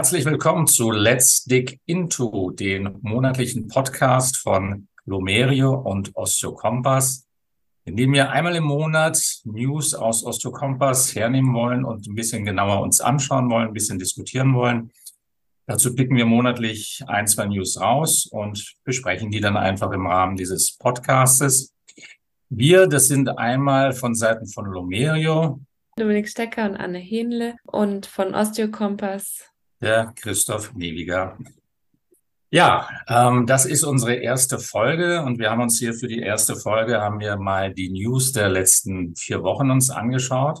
Herzlich willkommen zu Let's Dig Into, den monatlichen Podcast von Lomerio und Osteokompass, in dem wir einmal im Monat News aus Osteokompass hernehmen wollen und ein bisschen genauer uns anschauen wollen, ein bisschen diskutieren wollen. Dazu picken wir monatlich ein, zwei News raus und besprechen die dann einfach im Rahmen dieses Podcastes. Wir, das sind einmal von Seiten von Lomerio. Dominik Stecker und Anne Hähnle und von Osteokompass der Christoph Newiger. Ja, ähm, das ist unsere erste Folge und wir haben uns hier für die erste Folge haben wir mal die News der letzten vier Wochen uns angeschaut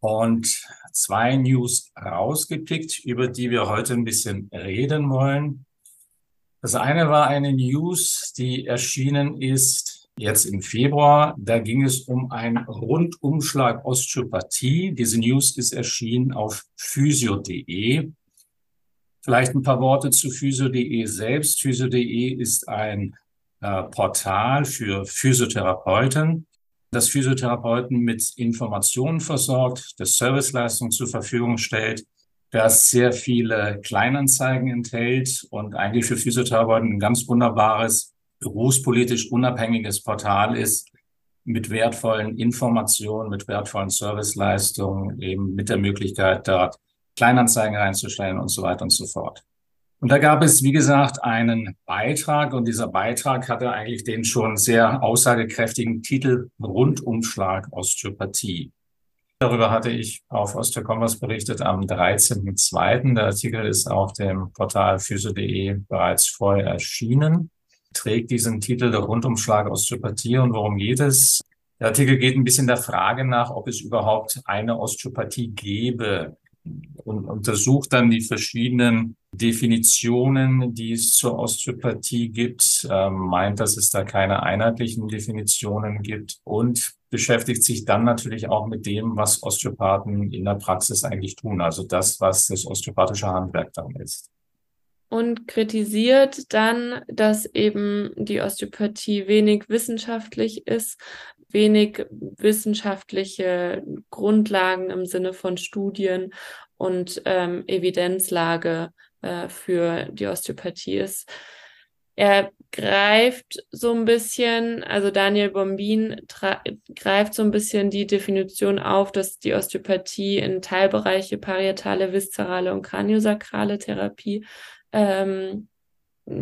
und zwei News rausgepickt, über die wir heute ein bisschen reden wollen. Das eine war eine News, die erschienen ist jetzt im Februar. Da ging es um einen Rundumschlag Osteopathie. Diese News ist erschienen auf physio.de. Vielleicht ein paar Worte zu physio.de selbst. Physio.de ist ein äh, Portal für Physiotherapeuten, das Physiotherapeuten mit Informationen versorgt, das Serviceleistungen zur Verfügung stellt, das sehr viele Kleinanzeigen enthält und eigentlich für Physiotherapeuten ein ganz wunderbares, berufspolitisch unabhängiges Portal ist, mit wertvollen Informationen, mit wertvollen Serviceleistungen, eben mit der Möglichkeit, dort Kleinanzeigen reinzustellen und so weiter und so fort. Und da gab es, wie gesagt, einen Beitrag und dieser Beitrag hatte eigentlich den schon sehr aussagekräftigen Titel Rundumschlag Osteopathie. Darüber hatte ich auf Osteokompass berichtet am 13.02. Der Artikel ist auf dem Portal physio.de bereits vorher erschienen, trägt diesen Titel der Rundumschlag Osteopathie und worum geht es? Der Artikel geht ein bisschen der Frage nach, ob es überhaupt eine Osteopathie gäbe und untersucht dann die verschiedenen Definitionen, die es zur Osteopathie gibt, äh, meint, dass es da keine einheitlichen Definitionen gibt und beschäftigt sich dann natürlich auch mit dem, was Osteopathen in der Praxis eigentlich tun, also das, was das osteopathische Handwerk dann ist. Und kritisiert dann, dass eben die Osteopathie wenig wissenschaftlich ist, wenig wissenschaftliche Grundlagen im Sinne von Studien und ähm, Evidenzlage äh, für die Osteopathie ist. Er greift so ein bisschen, also Daniel Bombin greift so ein bisschen die Definition auf, dass die Osteopathie in Teilbereiche parietale, viszerale und kraniosakrale Therapie ähm,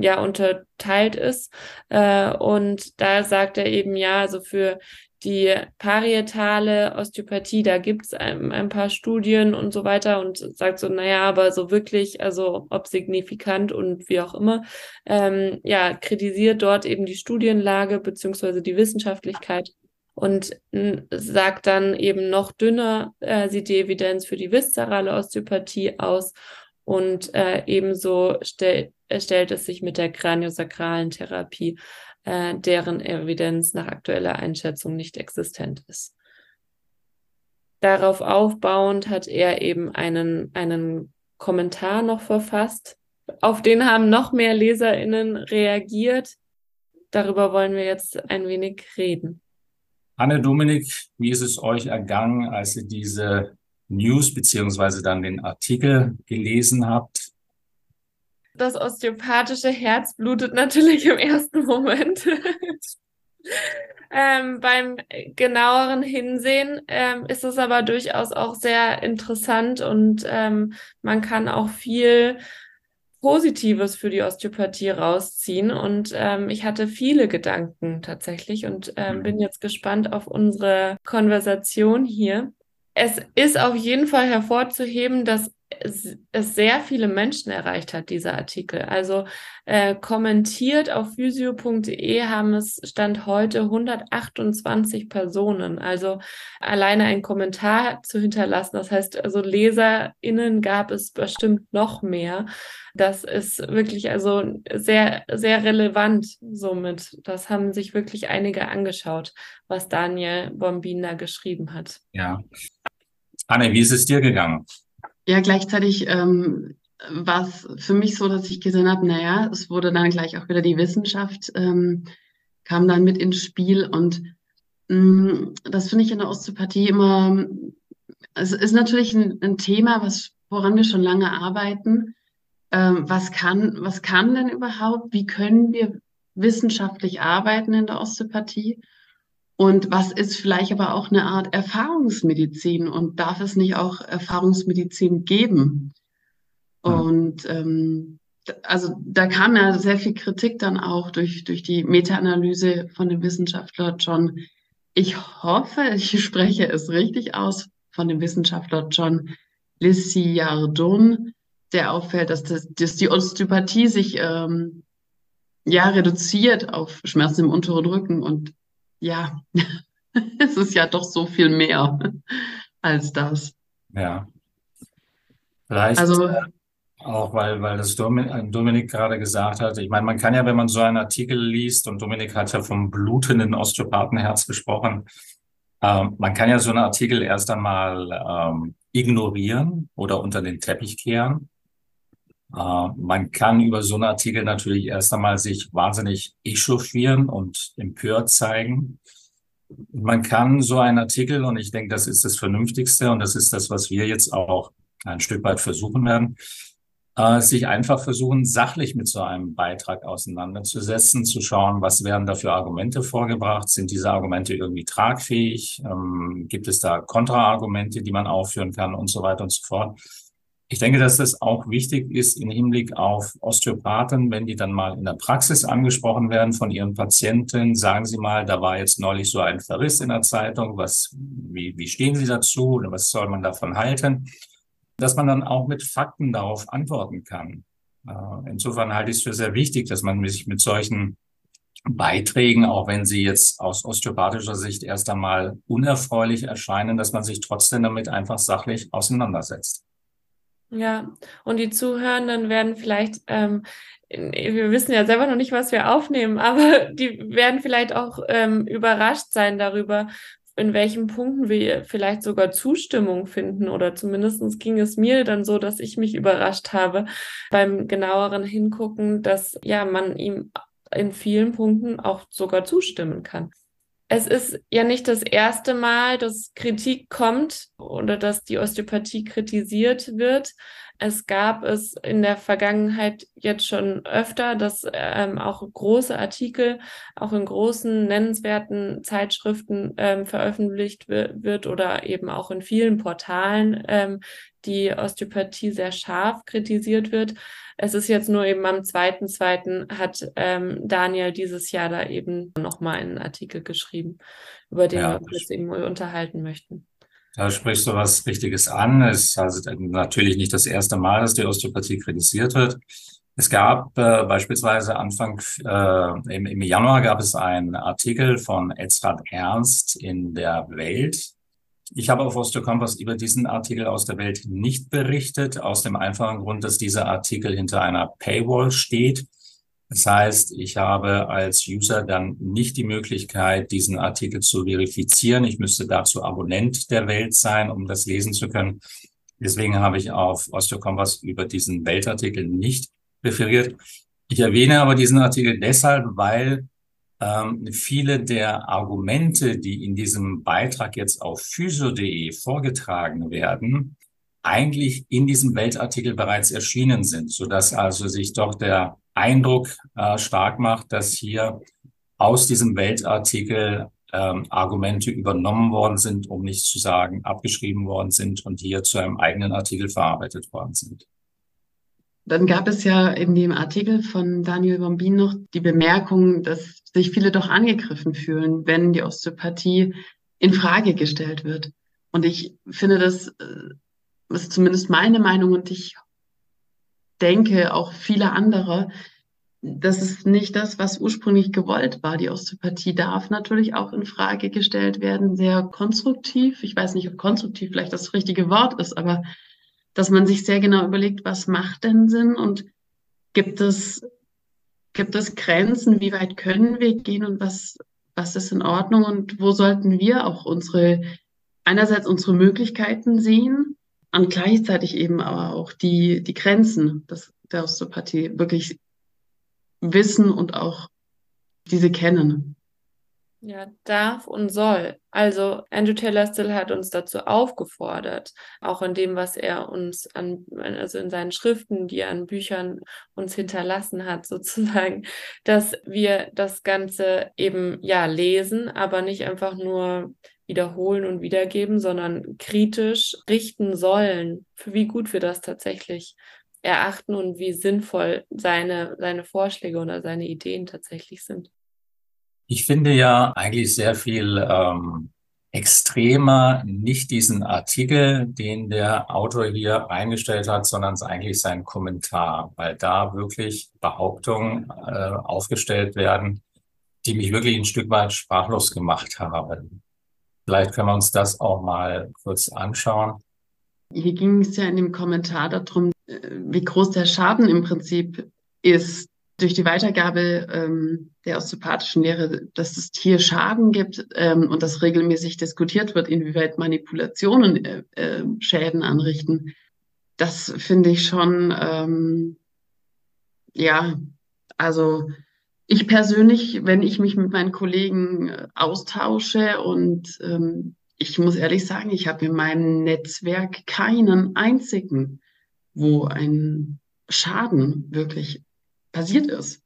ja unterteilt ist. Äh, und da sagt er eben ja, also für die parietale Osteopathie, da gibt es ein, ein, paar Studien und so weiter und sagt so, naja, aber so wirklich, also ob signifikant und wie auch immer, ähm, ja, kritisiert dort eben die Studienlage beziehungsweise die Wissenschaftlichkeit und sagt dann eben noch dünner äh, sieht die Evidenz für die viszerale Osteopathie aus und äh, ebenso stell, stellt es sich mit der kraniosakralen Therapie, äh, deren Evidenz nach aktueller Einschätzung nicht existent ist. Darauf aufbauend hat er eben einen, einen Kommentar noch verfasst. Auf den haben noch mehr LeserInnen reagiert. Darüber wollen wir jetzt ein wenig reden. Anne Dominik, wie ist es euch ergangen, als ihr diese News beziehungsweise dann den Artikel gelesen habt? Das osteopathische Herz blutet natürlich im ersten Moment. ähm, beim genaueren Hinsehen ähm, ist es aber durchaus auch sehr interessant und ähm, man kann auch viel Positives für die Osteopathie rausziehen. Und ähm, ich hatte viele Gedanken tatsächlich und ähm, bin jetzt gespannt auf unsere Konversation hier es ist auf jeden Fall hervorzuheben, dass es, sehr viele Menschen erreicht hat, dieser Artikel. Also äh, kommentiert auf physio.de haben es Stand heute 128 Personen. Also alleine ein Kommentar zu hinterlassen, das heißt, also LeserInnen gab es bestimmt noch mehr. Das ist wirklich also sehr, sehr relevant somit. Das haben sich wirklich einige angeschaut, was Daniel Bombina geschrieben hat. Ja, Anne, wie ist es dir gegangen? Ja, gleichzeitig ähm, war es für mich so, dass ich gesehen habe, naja, es wurde dann gleich auch wieder die Wissenschaft, ähm, kam dann mit ins Spiel und mh, mm, das finde ich in der Osteopathie immer, es ist natürlich ein, ein Thema, was woran wir schon lange arbeiten. Ähm, was kann, was kann denn überhaupt? Wie können wir wissenschaftlich arbeiten in der Osteopathie? Und was ist vielleicht aber auch eine Art Erfahrungsmedizin und darf es nicht auch Erfahrungsmedizin geben? Hm. Und ähm, also da kam ja sehr viel Kritik dann auch durch, durch die Meta-Analyse von dem Wissenschaftler John. Ich hoffe, ich spreche es richtig aus von dem Wissenschaftler John Lissiardon, der auffällt, dass, das, dass die Osteopathie sich ähm, ja reduziert auf Schmerzen im unteren Rücken und ja, es ist ja doch so viel mehr als das. Ja. Vielleicht also, äh, auch, weil, weil das Dominik, Dominik gerade gesagt hat. Ich meine, man kann ja, wenn man so einen Artikel liest, und Dominik hat ja vom blutenden Osteopathenherz gesprochen, ähm, man kann ja so einen Artikel erst einmal ähm, ignorieren oder unter den Teppich kehren. Äh, man kann über so einen Artikel natürlich erst einmal sich wahnsinnig echauffieren und empört zeigen. Man kann so einen Artikel, und ich denke, das ist das Vernünftigste und das ist das, was wir jetzt auch ein Stück weit versuchen werden, äh, sich einfach versuchen, sachlich mit so einem Beitrag auseinanderzusetzen, zu schauen, was werden da für Argumente vorgebracht, sind diese Argumente irgendwie tragfähig, ähm, gibt es da Kontraargumente, die man aufführen kann und so weiter und so fort. Ich denke, dass das auch wichtig ist im Hinblick auf Osteopathen, wenn die dann mal in der Praxis angesprochen werden von ihren Patienten. Sagen Sie mal, da war jetzt neulich so ein Verriss in der Zeitung. Was, wie, wie stehen Sie dazu oder was soll man davon halten? Dass man dann auch mit Fakten darauf antworten kann. Äh, insofern halte ich es für sehr wichtig, dass man sich mit solchen Beiträgen, auch wenn sie jetzt aus osteopathischer Sicht erst einmal unerfreulich erscheinen, dass man sich trotzdem damit einfach sachlich auseinandersetzt. Ja, und die Zuhörenden werden vielleicht, ähm, wir wissen ja selber noch nicht, was wir aufnehmen, aber die werden vielleicht auch ähm, überrascht sein darüber, in welchen Punkten wir vielleicht sogar Zustimmung finden. Oder zumindest ging es mir dann so, dass ich mich überrascht habe beim genaueren Hingucken, dass ja man ihm in vielen Punkten auch sogar zustimmen kann es ist ja nicht das erste Mal, dass Kritik kommt oder dass die Osteopathie kritisiert wird. Es gab es in der Vergangenheit jetzt schon öfter, dass ähm, auch große Artikel auch in großen nennenswerten Zeitschriften ähm, veröffentlicht wird oder eben auch in vielen Portalen ähm, die Osteopathie sehr scharf kritisiert wird. Es ist jetzt nur eben am zweiten, zweiten hat ähm, Daniel dieses Jahr da eben nochmal einen Artikel geschrieben, über den ja, wir uns jetzt eben unterhalten möchten. Da sprichst du was Wichtiges an. Es ist also natürlich nicht das erste Mal, dass die Osteopathie kritisiert wird. Es gab äh, beispielsweise Anfang äh, im, im Januar gab es einen Artikel von Edzard Ernst in der Welt, ich habe auf Osteokompass über diesen Artikel aus der Welt nicht berichtet, aus dem einfachen Grund, dass dieser Artikel hinter einer Paywall steht. Das heißt, ich habe als User dann nicht die Möglichkeit, diesen Artikel zu verifizieren. Ich müsste dazu Abonnent der Welt sein, um das lesen zu können. Deswegen habe ich auf Osteokompass über diesen Weltartikel nicht referiert. Ich erwähne aber diesen Artikel deshalb, weil ähm, viele der Argumente, die in diesem Beitrag jetzt auf physio.de vorgetragen werden, eigentlich in diesem Weltartikel bereits erschienen sind, so dass also sich doch der Eindruck äh, stark macht, dass hier aus diesem Weltartikel ähm, Argumente übernommen worden sind, um nicht zu sagen abgeschrieben worden sind und hier zu einem eigenen Artikel verarbeitet worden sind. Dann gab es ja in dem Artikel von Daniel Bombin noch die Bemerkung, dass sich viele doch angegriffen fühlen, wenn die Osteopathie in Frage gestellt wird. Und ich finde, das äh, ist zumindest meine Meinung und ich denke auch viele andere, das ist nicht das, was ursprünglich gewollt war. Die Osteopathie darf natürlich auch in Frage gestellt werden, sehr konstruktiv. Ich weiß nicht, ob konstruktiv vielleicht das richtige Wort ist, aber dass man sich sehr genau überlegt, was macht denn Sinn und gibt es, gibt es Grenzen, wie weit können wir gehen und was, was ist in Ordnung und wo sollten wir auch unsere, einerseits unsere Möglichkeiten sehen und gleichzeitig eben aber auch die, die Grenzen des, der Osteopathie wirklich wissen und auch diese kennen. Ja, darf und soll. Also Andrew Taylor Still hat uns dazu aufgefordert, auch in dem, was er uns an, also in seinen Schriften, die er an Büchern uns hinterlassen hat, sozusagen, dass wir das Ganze eben ja lesen, aber nicht einfach nur wiederholen und wiedergeben, sondern kritisch richten sollen, für wie gut wir das tatsächlich erachten und wie sinnvoll seine, seine Vorschläge oder seine Ideen tatsächlich sind. Ich finde ja eigentlich sehr viel ähm, extremer nicht diesen Artikel, den der Autor hier eingestellt hat, sondern es eigentlich sein Kommentar, weil da wirklich Behauptungen äh, aufgestellt werden, die mich wirklich ein Stück weit sprachlos gemacht haben. Vielleicht können wir uns das auch mal kurz anschauen. Hier ging es ja in dem Kommentar darum, äh, wie groß der Schaden im Prinzip ist, durch die Weitergabe ähm, der osteopathischen Lehre, dass es hier Schaden gibt ähm, und dass regelmäßig diskutiert wird, inwieweit Manipulationen äh, äh, Schäden anrichten, das finde ich schon, ähm, ja, also ich persönlich, wenn ich mich mit meinen Kollegen äh, austausche und ähm, ich muss ehrlich sagen, ich habe in meinem Netzwerk keinen einzigen, wo ein Schaden wirklich passiert ist.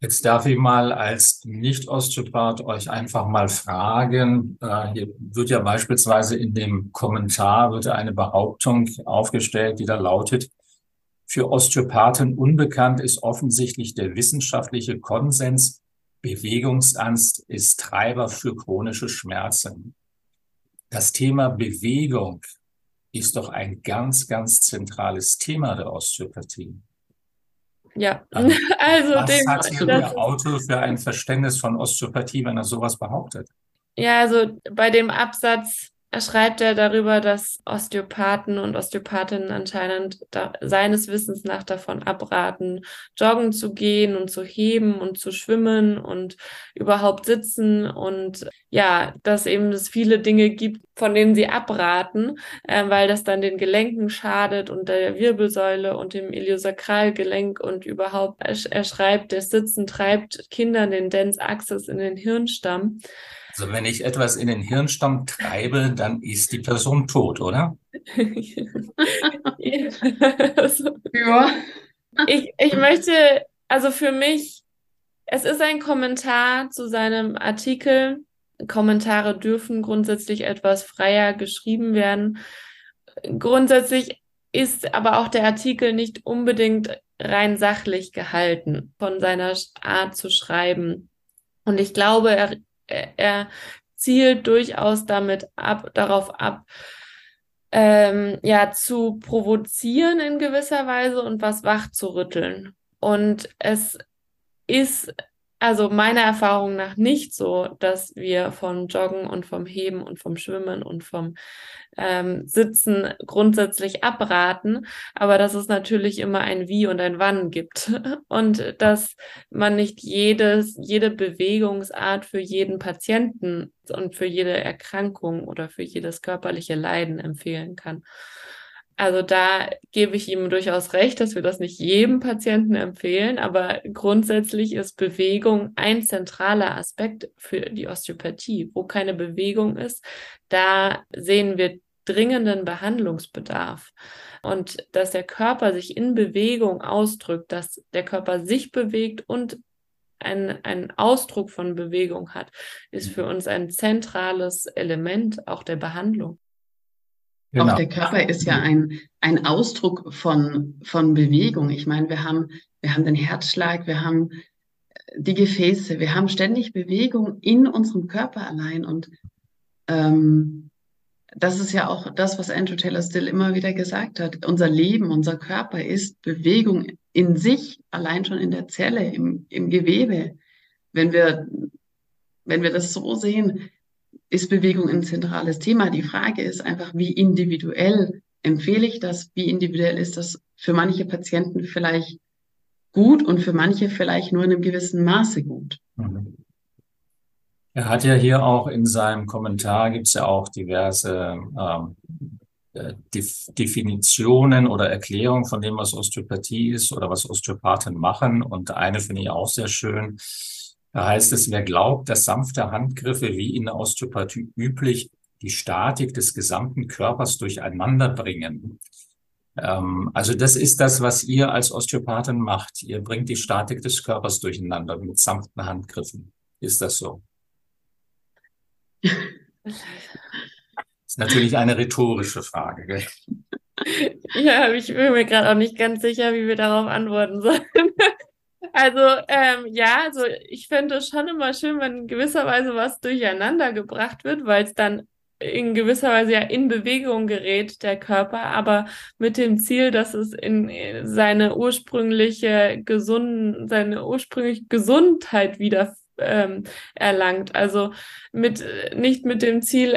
Jetzt darf ich mal als Nicht-Osteopath euch einfach mal fragen. Äh, hier wird ja beispielsweise in dem Kommentar wird eine Behauptung aufgestellt, die da lautet, für Osteopathen unbekannt ist offensichtlich der wissenschaftliche Konsens, Bewegungsangst ist Treiber für chronische Schmerzen. Das Thema Bewegung ist doch ein ganz, ganz zentrales Thema der Osteopathie. Ja, also, was dem, hat hier der Autor für ein Verständnis von Osteopathie, wenn er sowas behauptet? Ja, also bei dem Absatz schreibt er darüber, dass Osteopathen und Osteopathinnen anscheinend da, seines Wissens nach davon abraten, joggen zu gehen und zu heben und zu schwimmen und überhaupt sitzen und ja, dass eben es viele Dinge gibt, von denen sie abraten, äh, weil das dann den Gelenken schadet und der Wirbelsäule und dem Iliosakralgelenk und überhaupt, er, er schreibt, das Sitzen treibt Kindern den Dens Axis in den Hirnstamm. Also wenn ich etwas in den Hirnstamm treibe, dann ist die Person tot, oder? ja. Ich, ich möchte, also für mich, es ist ein Kommentar zu seinem Artikel. Kommentare dürfen grundsätzlich etwas freier geschrieben werden. Grundsätzlich ist aber auch der Artikel nicht unbedingt rein sachlich gehalten von seiner Art zu schreiben. Und ich glaube, er er zielt durchaus damit ab, darauf ab, ähm, ja, zu provozieren in gewisser Weise und was wach zu rütteln. Und es ist also meiner Erfahrung nach nicht so, dass wir vom Joggen und vom Heben und vom Schwimmen und vom ähm, Sitzen grundsätzlich abraten, aber dass es natürlich immer ein Wie und ein Wann gibt und dass man nicht jedes, jede Bewegungsart für jeden Patienten und für jede Erkrankung oder für jedes körperliche Leiden empfehlen kann. Also da gebe ich ihm durchaus recht, dass wir das nicht jedem Patienten empfehlen, aber grundsätzlich ist Bewegung ein zentraler Aspekt für die Osteopathie. Wo keine Bewegung ist, da sehen wir dringenden Behandlungsbedarf. Und dass der Körper sich in Bewegung ausdrückt, dass der Körper sich bewegt und ein, ein Ausdruck von Bewegung hat, ist für uns ein zentrales Element auch der Behandlung. Genau. Auch der Körper ist ja ein, ein Ausdruck von, von Bewegung. Ich meine, wir haben, wir haben den Herzschlag, wir haben die Gefäße, wir haben ständig Bewegung in unserem Körper allein. Und ähm, das ist ja auch das, was Andrew Taylor Still immer wieder gesagt hat. Unser Leben, unser Körper ist Bewegung in sich, allein schon in der Zelle, im, im Gewebe. Wenn wir, wenn wir das so sehen, ist Bewegung ein zentrales Thema. Die Frage ist einfach, wie individuell empfehle ich das? Wie individuell ist das für manche Patienten vielleicht gut und für manche vielleicht nur in einem gewissen Maße gut? Er hat ja hier auch in seinem Kommentar gibt es ja auch diverse ähm, äh, Definitionen oder Erklärungen von dem, was Osteopathie ist oder was Osteopathen machen. Und eine finde ich auch sehr schön Da heißt es, wer glaubt, dass sanfte Handgriffe wie in der Osteopathie üblich die Statik des gesamten Körpers durcheinander bringen. Ähm, also das ist das, was ihr als Osteopathin macht. Ihr bringt die Statik des Körpers durcheinander mit sanften Handgriffen. Ist das so? Das ist natürlich eine rhetorische Frage. Gell? Ja, ich bin mir gerade auch nicht ganz sicher, wie wir darauf antworten sollen. Also, ähm, ja, also ich finde es schon immer schön, wenn in gewisser Weise was durcheinander gebracht wird, weil es dann in gewisser Weise ja in Bewegung gerät, der Körper, aber mit dem Ziel, dass es in seine ursprüngliche gesunden, seine ursprüngliche Gesundheit wieder ähm, erlangt. Also mit nicht mit dem Ziel,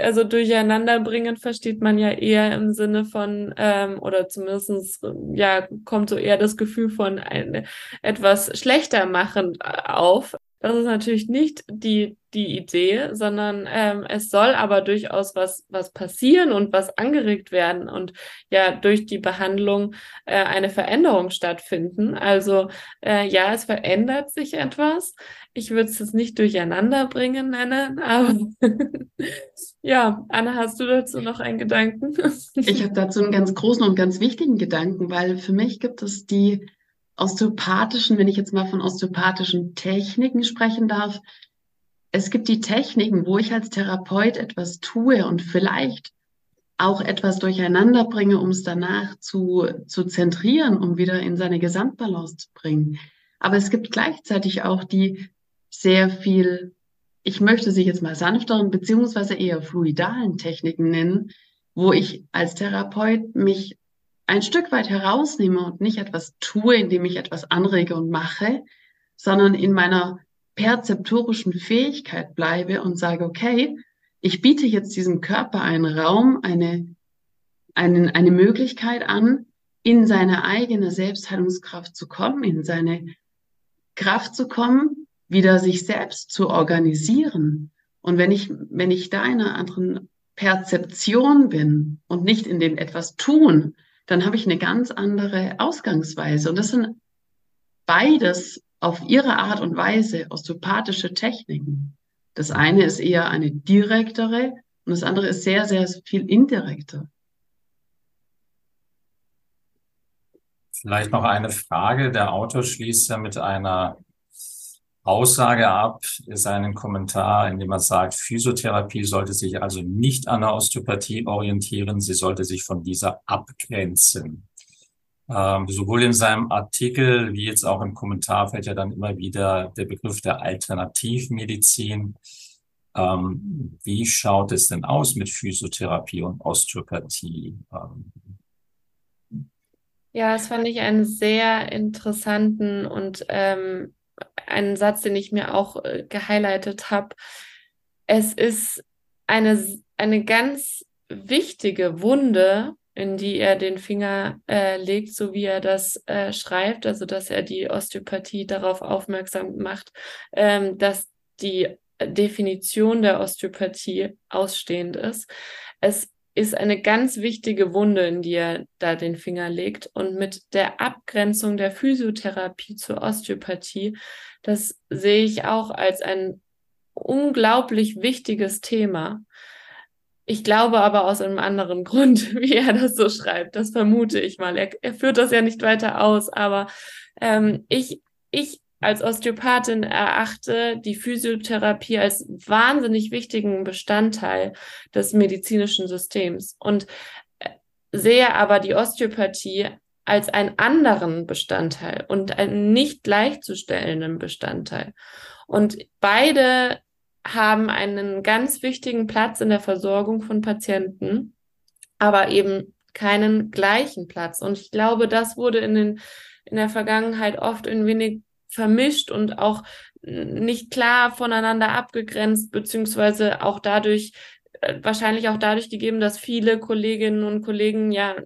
also durcheinander bringen, versteht man ja eher im Sinne von, ähm, oder zumindestens ja, kommt so eher das Gefühl von ein, etwas schlechter machen auf. Das ist natürlich nicht die, die Idee, sondern ähm, es soll aber durchaus was, was passieren und was angeregt werden und ja durch die Behandlung äh, eine Veränderung stattfinden. Also äh, ja, es verändert sich etwas. Ich würde es jetzt nicht durcheinander bringen nennen, aber ja, Anna, hast du dazu noch einen Gedanken? ich habe dazu einen ganz großen und ganz wichtigen Gedanken, weil für mich gibt es die osteopathischen, wenn ich jetzt mal von osteopathischen Techniken sprechen darf, es gibt die Techniken, wo ich als Therapeut etwas tue und vielleicht auch etwas durcheinander bringe, um es danach zu, zu zentrieren, um wieder in seine Gesamtbalance zu bringen. Aber es gibt gleichzeitig auch die sehr viel, ich möchte sie jetzt mal sanfteren beziehungsweise eher fluidalen Techniken nennen, wo ich als Therapeut mich ein Stück weit herausnehme und nicht etwas tue, indem ich etwas anrege und mache, sondern in meiner perzeptorischen Fähigkeit bleibe und sage, okay, ich biete jetzt diesem Körper einen Raum, eine, eine, eine Möglichkeit an, in seine eigene Selbstheilungskraft zu kommen, in seine Kraft zu kommen, wieder sich selbst zu organisieren. Und wenn ich, wenn ich da in einer anderen Perzeption bin und nicht in dem etwas tun, dann habe ich eine ganz andere Ausgangsweise. Und das sind beides auf ihre Art und Weise osteopathische Techniken. Das eine ist eher eine direktere und das andere ist sehr, sehr viel indirekter. Vielleicht noch eine Frage. Der Autor schließt ja mit einer Aussage ab, seinen Kommentar, in dem er sagt, Physiotherapie sollte sich also nicht an der Osteopathie orientieren, sie sollte sich von dieser abgrenzen. Ähm, sowohl in seinem Artikel wie jetzt auch im Kommentar fällt ja dann immer wieder der Begriff der Alternativmedizin. Ähm, wie schaut es denn aus mit Physiotherapie und Osteopathie? Ähm, ja, das fand ich einen sehr interessanten und ähm, einen Satz, den ich mir auch äh, gehighlightet habe. Es ist eine, eine ganz wichtige Wunde, in die er den Finger äh, legt, so wie er das äh, schreibt, also dass er die Osteopathie darauf aufmerksam macht, ähm, dass die Definition der Osteopathie ausstehend ist. Es ist eine ganz wichtige Wunde, in die er da den Finger legt. Und mit der Abgrenzung der Physiotherapie zur Osteopathie, das sehe ich auch als ein unglaublich wichtiges Thema. Ich glaube aber aus einem anderen Grund, wie er das so schreibt. Das vermute ich mal. Er, er führt das ja nicht weiter aus, aber ähm, ich, ich als Osteopathin erachte die Physiotherapie als wahnsinnig wichtigen Bestandteil des medizinischen Systems und äh, sehe aber die Osteopathie als einen anderen Bestandteil und einen nicht gleichzustellenden Bestandteil. Und beide haben einen ganz wichtigen Platz in der Versorgung von Patienten, aber eben keinen gleichen Platz. Und ich glaube, das wurde in den in der Vergangenheit oft ein wenig vermischt und auch nicht klar voneinander abgegrenzt, beziehungsweise auch dadurch, äh, wahrscheinlich auch dadurch gegeben, dass viele Kolleginnen und Kollegen ja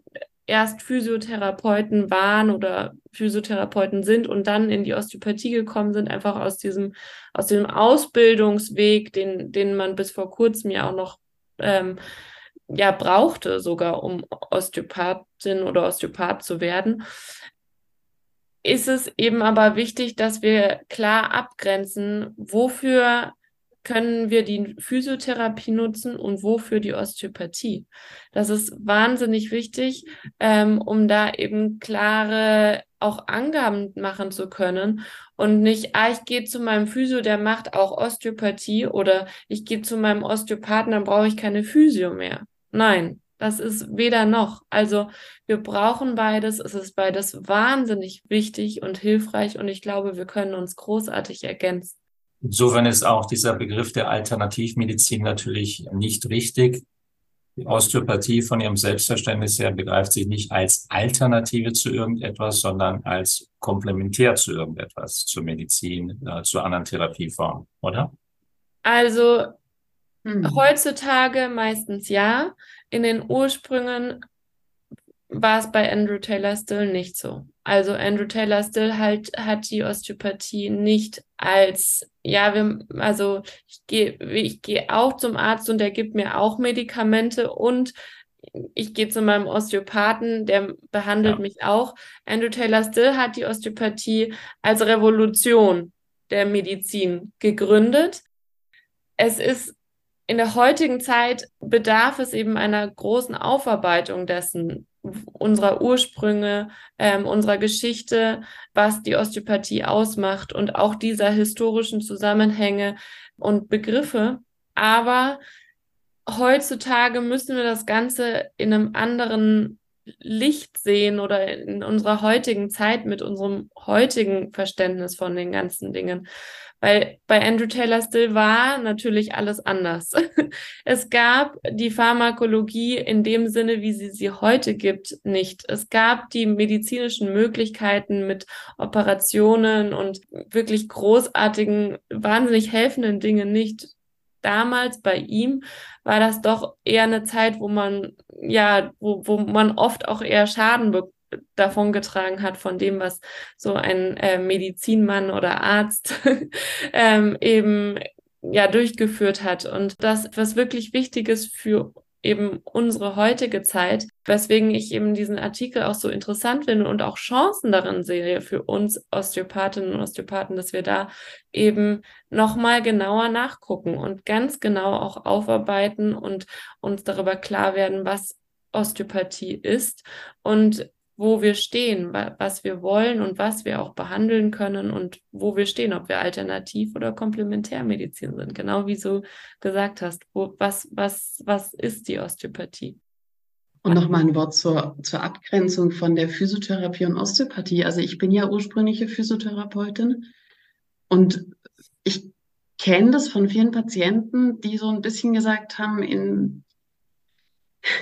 erst Physiotherapeuten waren oder Physiotherapeuten sind und dann in die Osteopathie gekommen sind, einfach aus diesem, aus diesem Ausbildungsweg, den, den man bis vor kurzem ja auch noch ähm, ja, brauchte, sogar um Osteopathin oder Osteopath zu werden. Ist es eben aber wichtig, dass wir klar abgrenzen, wofür können wir die Physiotherapie nutzen und wofür die Osteopathie. Das ist wahnsinnig wichtig, ähm, um da eben klare auch Angaben machen zu können und nicht, ah, ich gehe zu meinem Physio, der macht auch Osteopathie oder ich gehe zu meinem Osteopathen, dann brauche ich keine Physio mehr. Nein, das ist weder noch. Also wir brauchen beides. Es ist beides wahnsinnig wichtig und hilfreich und ich glaube, wir können uns großartig ergänzen. Insofern ist auch dieser Begriff der Alternativmedizin natürlich nicht richtig. Die Osteopathie von ihrem Selbstverständnis her begreift sich nicht als Alternative zu irgendetwas, sondern als komplementär zu irgendetwas, zur Medizin, äh, zu anderen Therapieformen, oder? Also hm. heutzutage meistens ja. In den Ursprüngen war es bei Andrew Taylor Still nicht so. Also Andrew Taylor Still halt hat die Osteopathie nicht als, ja, wir, also ich gehe ich gehe auch zum Arzt und der gibt mir auch Medikamente und ich gehe zu meinem Osteopathen, der behandelt ja. mich auch. Andrew Taylor Still hat die Osteopathie als Revolution der Medizin gegründet. Es ist in der heutigen Zeit bedarf es eben einer großen Aufarbeitung dessen, unserer Ursprünge, ähm, unserer Geschichte, was die Osteopathie ausmacht und auch dieser historischen Zusammenhänge und Begriffe. Aber heutzutage müssen wir das Ganze in einem anderen Licht sehen oder in unserer heutigen Zeit mit unserem heutigen Verständnis von den ganzen Dingen. Weil bei Andrew Taylor Still war natürlich alles anders. es gab die Pharmakologie in dem Sinne, wie sie sie heute gibt, nicht. Es gab die medizinischen Möglichkeiten mit Operationen und wirklich großartigen, wahnsinnig helfenden Dingen nicht. Damals bei ihm war das doch eher eine Zeit, wo man, ja, wo, wo man oft auch eher Schaden bekommt davongetragen hat von dem, was so ein äh, Medizinmann oder Arzt ähm, eben ja durchgeführt hat. Und das, was wirklich wichtig ist für eben unsere heutige Zeit, weswegen ich eben diesen Artikel auch so interessant finde und auch Chancen darin sehe für uns Osteopathinnen und Osteopathen, dass wir da eben nochmal genauer nachgucken und ganz genau auch aufarbeiten und uns darüber klar werden, was Osteopathie ist und wo wir stehen, was wir wollen und was wir auch behandeln können und wo wir stehen, ob wir Alternativ- oder Komplementärmedizin sind. Genau wie du gesagt hast, wo, was, was, was ist die Osteopathie? Und nochmal ein Wort zur, zur Abgrenzung von der Physiotherapie und Osteopathie. Also ich bin ja ursprüngliche Physiotherapeutin und ich kenne das von vielen Patienten, die so ein bisschen gesagt haben, in,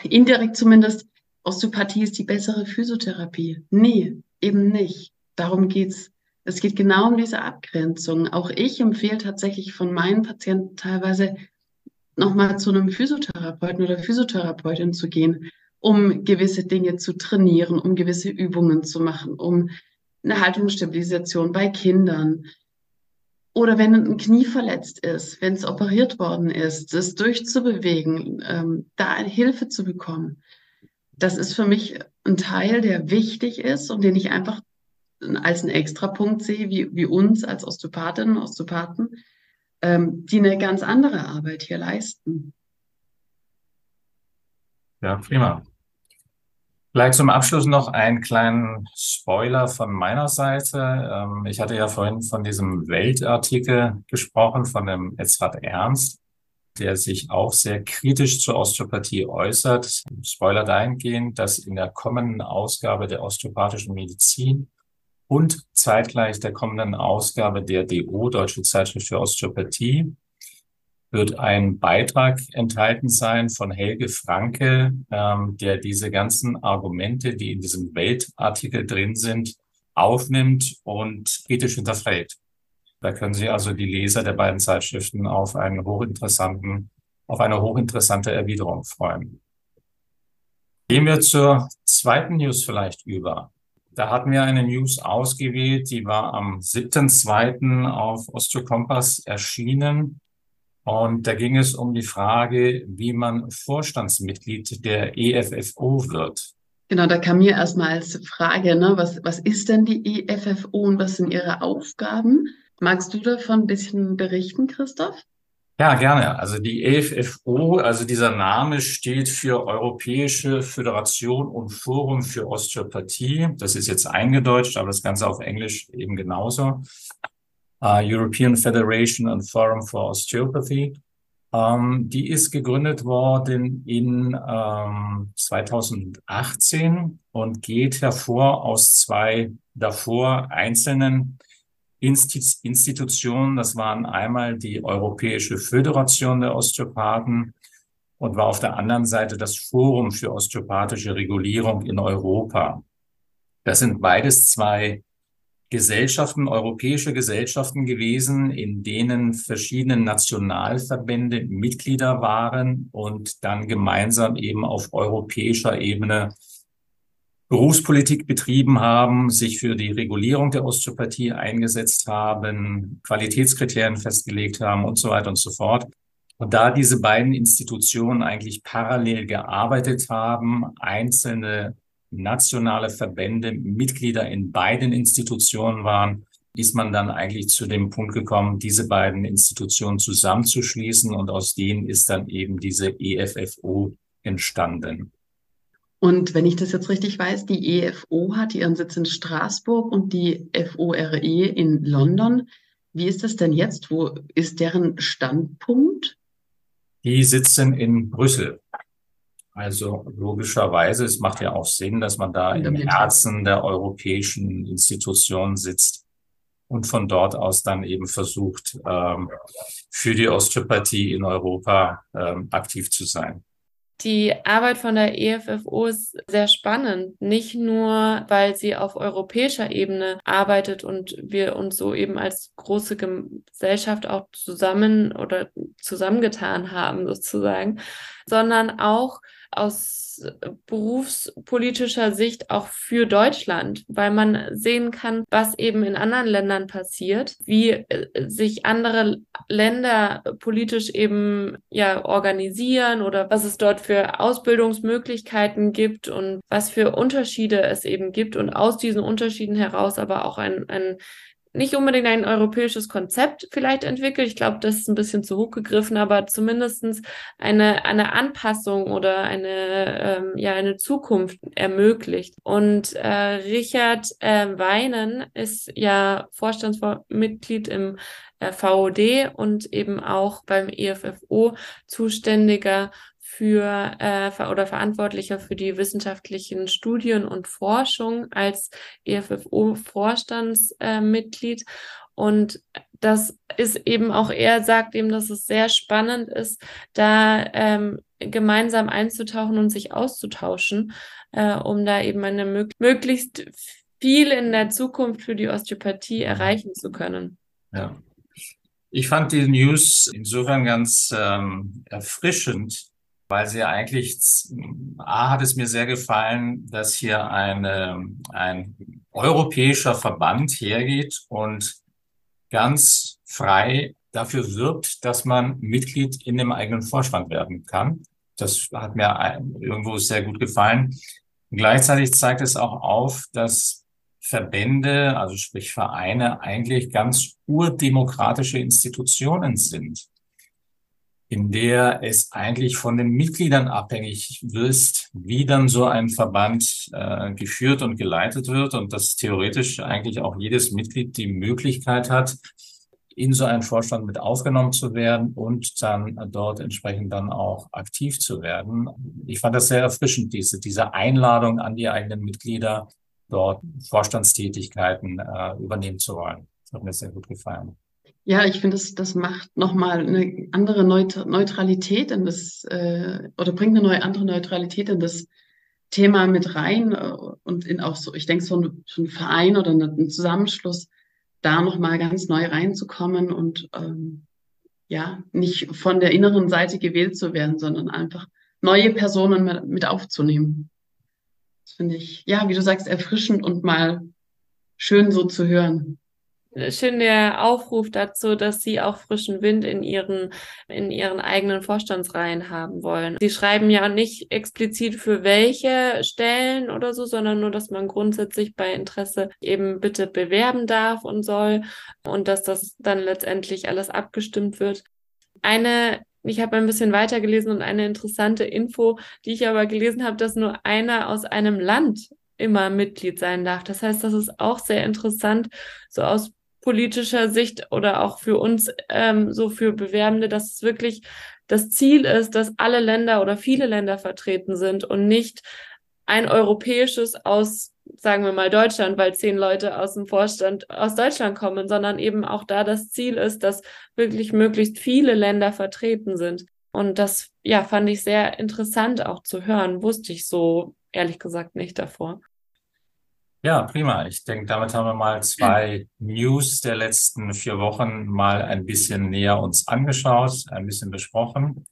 indirekt zumindest, Osteopathie ist die bessere Physiotherapie. Nee, eben nicht. Darum geht's. Es geht genau um diese Abgrenzung. Auch ich empfehle tatsächlich von meinen Patienten teilweise nochmal zu einem Physiotherapeuten oder Physiotherapeutin zu gehen, um gewisse Dinge zu trainieren, um gewisse Übungen zu machen, um eine Haltungsstabilisation bei Kindern. Oder wenn ein Knie verletzt ist, wenn es operiert worden ist, es durchzubewegen, ähm, da Hilfe zu bekommen das ist für mich ein Teil, der wichtig ist und den ich einfach als einen Extrapunkt sehe, wie, wie uns als Osteopathinnen und Osteopathen, ähm, die eine ganz andere Arbeit hier leisten. Ja, prima. Vielleicht zum Abschluss noch einen kleinen Spoiler von meiner Seite. Ähm, ich hatte ja vorhin von diesem Weltartikel gesprochen, von dem Ezrat Ernst der sich auch sehr kritisch zur Osteopathie äußert. Spoiler dahingehend, dass in der kommenden Ausgabe der osteopathischen Medizin und zeitgleich der kommenden Ausgabe der DO, Deutsche Zeitschrift für Osteopathie, wird ein Beitrag enthalten sein von Helge Franke, ähm, der diese ganzen Argumente, die in diesem Weltartikel drin sind, aufnimmt und kritisch hinterfragt. Da können Sie also die Leser der beiden Zeitschriften auf einen hochinteressanten, auf eine hochinteressante Erwiderung freuen. Gehen wir zur zweiten News vielleicht über. Da hatten wir eine News ausgewählt, die war am 7.2. auf Osteokompass erschienen. Und da ging es um die Frage, wie man Vorstandsmitglied der EFFO wird. Genau, da kam mir erstmal als Frage, ne, was, was ist denn die EFFO und was sind ihre Aufgaben? Magst du davon ein bisschen berichten, Christoph? Ja, gerne. Also die EFFO, also dieser Name steht für Europäische Föderation und Forum für Osteopathie. Das ist jetzt eingedeutscht, aber das Ganze auf Englisch eben genauso. Uh, European Federation and Forum for Osteopathy. Ähm, die ist gegründet worden in ähm, 2018 und geht hervor aus zwei davor einzelnen Institutionen. Das waren einmal die Europäische Föderation der Osteopathen und war auf der anderen Seite das Forum für osteopathische Regulierung in Europa. Das sind beides zwei Gesellschaften, europäische Gesellschaften gewesen, in denen verschiedene Nationalverbände Mitglieder waren und dann gemeinsam eben auf europäischer Ebene Berufspolitik betrieben haben, sich für die Regulierung der Osteopathie eingesetzt haben, Qualitätskriterien festgelegt haben und so weiter und so fort. Und da diese beiden Institutionen eigentlich parallel gearbeitet haben, einzelne nationale Verbände Mitglieder in beiden Institutionen waren, ist man dann eigentlich zu dem Punkt gekommen, diese beiden Institutionen zusammenzuschließen und aus denen ist dann eben diese EFFO entstanden. Und wenn ich das jetzt richtig weiß, die EFO hat ihren Sitz in Straßburg und die FORE in London. Wie ist das denn jetzt? Wo ist deren Standpunkt? Die sitzen in Brüssel. Also logischerweise, es macht ja auch Sinn, dass man da im Herzen der europäischen Institutionen sitzt und von dort aus dann eben versucht, ähm, für die Osteopathie in Europa ähm, aktiv zu sein. Die Arbeit von der EFFO ist sehr spannend, nicht nur, weil sie auf europäischer Ebene arbeitet und wir uns so eben als große Gesellschaft auch zusammen oder zusammengetan haben sozusagen, sondern auch, aus berufspolitischer Sicht auch für Deutschland, weil man sehen kann, was eben in anderen Ländern passiert, wie äh, sich andere Länder politisch eben ja organisieren oder was es dort für Ausbildungsmöglichkeiten gibt und was für Unterschiede es eben gibt und aus diesen Unterschieden heraus aber auch ein, ein nicht unbedingt ein europäisches Konzept vielleicht entwickelt. Ich glaube, das ist ein bisschen zu hoch gegriffen, aber zumindest eine, eine Anpassung oder eine, ähm, ja, eine Zukunft ermöglicht. Und äh, Richard äh, Weinen ist ja Vorstandsmitglied im äh, VOD und eben auch beim EFFO zuständiger für äh, oder Verantwortlicher für die wissenschaftlichen Studien und Forschung als EFFO-Vorstandsmitglied. Äh, und das ist eben auch, er sagt eben, dass es sehr spannend ist, da ähm, gemeinsam einzutauchen und sich auszutauschen, äh, um da eben eine mög möglichst viel in der Zukunft für die Osteopathie erreichen zu können. Ja. Ich fand die News insofern ganz ähm, erfrischend, weil sie eigentlich, A hat es mir sehr gefallen, dass hier eine, ein europäischer Verband hergeht und ganz frei dafür wirbt, dass man Mitglied in dem eigenen Vorstand werden kann. Das hat mir irgendwo sehr gut gefallen. gleichzeitig zeigt es auch auf, dass Verbände, also sprich Vereine, eigentlich ganz urdemokratische Institutionen sind in der es eigentlich von den Mitgliedern abhängig ist, wie dann so ein Verband äh, geführt und geleitet wird und dass theoretisch eigentlich auch jedes Mitglied die Möglichkeit hat, in so einen Vorstand mit aufgenommen zu werden und dann dort entsprechend dann auch aktiv zu werden. Ich fand das sehr erfrischend, diese, diese Einladung an die eigenen Mitglieder, dort Vorstandstätigkeiten äh, übernehmen zu wollen. Das hat mir sehr gut gefallen. Ja, ich finde, das, das macht nochmal eine andere Neutralität in das, äh, oder bringt eine neue, andere Neutralität in das Thema mit rein äh, und in auch so, ich denke, so ein, so ein Verein oder ein Zusammenschluss, da nochmal ganz neu reinzukommen und ähm, ja, nicht von der inneren Seite gewählt zu werden, sondern einfach neue Personen mit, mit aufzunehmen. Das finde ich, ja, wie du sagst, erfrischend und mal schön so zu hören. Schön der Aufruf dazu, dass sie auch frischen Wind in ihren, in ihren eigenen Vorstandsreihen haben wollen. Sie schreiben ja nicht explizit für welche Stellen oder so, sondern nur, dass man grundsätzlich bei Interesse eben bitte bewerben darf und soll und dass das dann letztendlich alles abgestimmt wird. Eine ich habe ein bisschen weitergelesen und eine interessante Info, die ich aber gelesen habe, dass nur einer aus einem Land immer Mitglied sein darf. Das heißt, das ist auch sehr interessant, so aus politischer Sicht oder auch für uns, ähm, so für Bewerbende, dass es wirklich das Ziel ist, dass alle Länder oder viele Länder vertreten sind und nicht ein europäisches aus, sagen wir mal, Deutschland, weil zehn Leute aus dem Vorstand aus Deutschland kommen, sondern eben auch da das Ziel ist, dass wirklich möglichst viele Länder vertreten sind. Und das, ja, fand ich sehr interessant auch zu hören. Wusste ich so ehrlich gesagt nicht davor. Ja, prima. Ich denke, damit haben wir mal zwei News der letzten vier Wochen mal ein bisschen näher uns angeschaut, ein bisschen besprochen.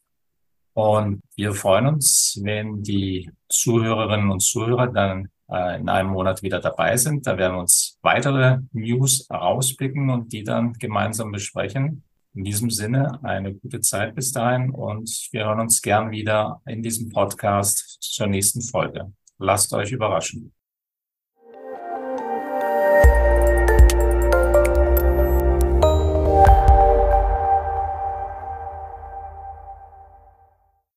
Und wir freuen uns, wenn die Zuhörerinnen und Zuhörer dann äh, in einem Monat wieder dabei sind. Da werden wir uns weitere News rauspicken und die dann gemeinsam besprechen. In diesem Sinne eine gute Zeit bis dahin und wir hören uns gern wieder in diesem Podcast zur nächsten Folge. Lasst euch überraschen.